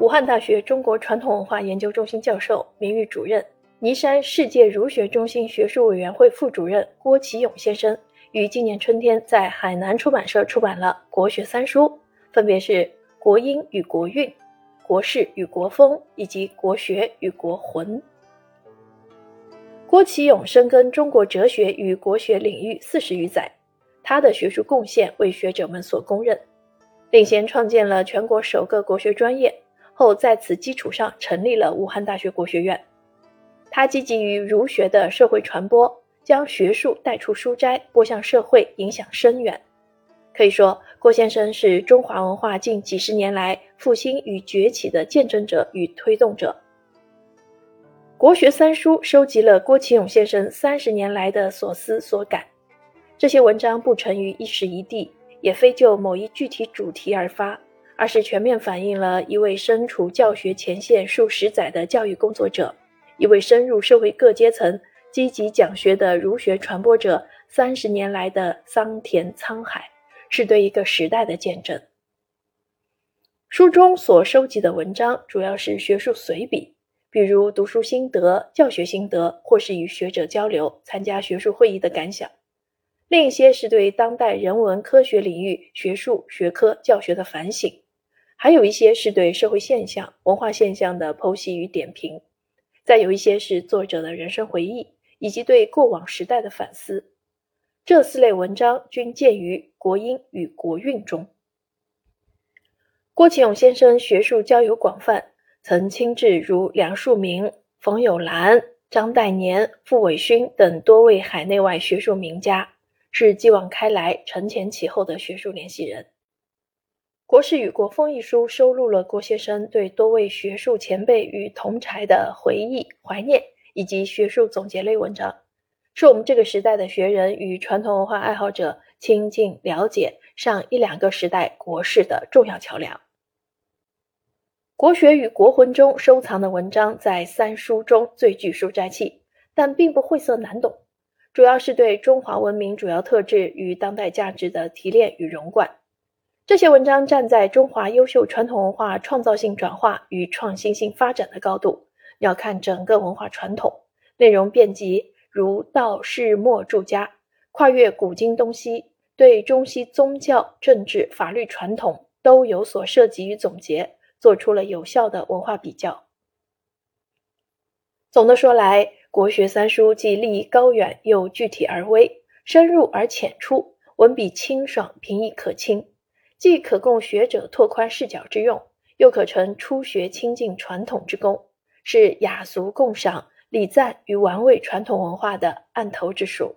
武汉大学中国传统文化研究中心教授、名誉主任、尼山世界儒学中心学术委员会副主任郭启勇先生，于今年春天在海南出版社出版了《国学三书》，分别是《国音与国韵》《国事与国风》以及《国学与国魂》。郭启勇深耕中国哲学与国学领域四十余载，他的学术贡献为学者们所公认。领衔创建了全国首个国学专业，后在此基础上成立了武汉大学国学院。他积极于儒学的社会传播，将学术带出书斋，播向社会，影响深远。可以说，郭先生是中华文化近几十年来复兴与崛起的见证者与推动者。国学三书收集了郭启勇先生三十年来的所思所感，这些文章不成于一时一地，也非就某一具体主题而发，而是全面反映了一位身处教学前线数十载的教育工作者，一位深入社会各阶层、积极讲学的儒学传播者三十年来的桑田沧海，是对一个时代的见证。书中所收集的文章主要是学术随笔。比如读书心得、教学心得，或是与学者交流、参加学术会议的感想；另一些是对当代人文科学领域学术学科教学的反省；还有一些是对社会现象、文化现象的剖析与点评；再有一些是作者的人生回忆以及对过往时代的反思。这四类文章均见于《国音与国韵》中。郭启勇先生学术交友广泛。曾亲至如梁漱溟、冯友兰、张岱年、傅伟勋等多位海内外学术名家，是继往开来、承前启后的学术联系人。《国事与国风》一书收录了郭先生对多位学术前辈与同才的回忆、怀念以及学术总结类文章，是我们这个时代的学人与传统文化爱好者亲近了解上一两个时代国事的重要桥梁。国学与国魂中收藏的文章在三书中最具书斋气，但并不晦涩难懂，主要是对中华文明主要特质与当代价值的提炼与融贯。这些文章站在中华优秀传统文化创造性转化与创新性发展的高度，要看整个文化传统，内容遍及如道、释、墨诸家，跨越古今东西，对中西宗教、政治、法律传统都有所涉及与总结。做出了有效的文化比较。总的说来，国学三书既立意高远，又具体而微，深入而浅出，文笔清爽平易可亲，既可供学者拓宽视角之用，又可成初学亲近传统之功，是雅俗共赏、礼赞与玩味传统文化的案头之书。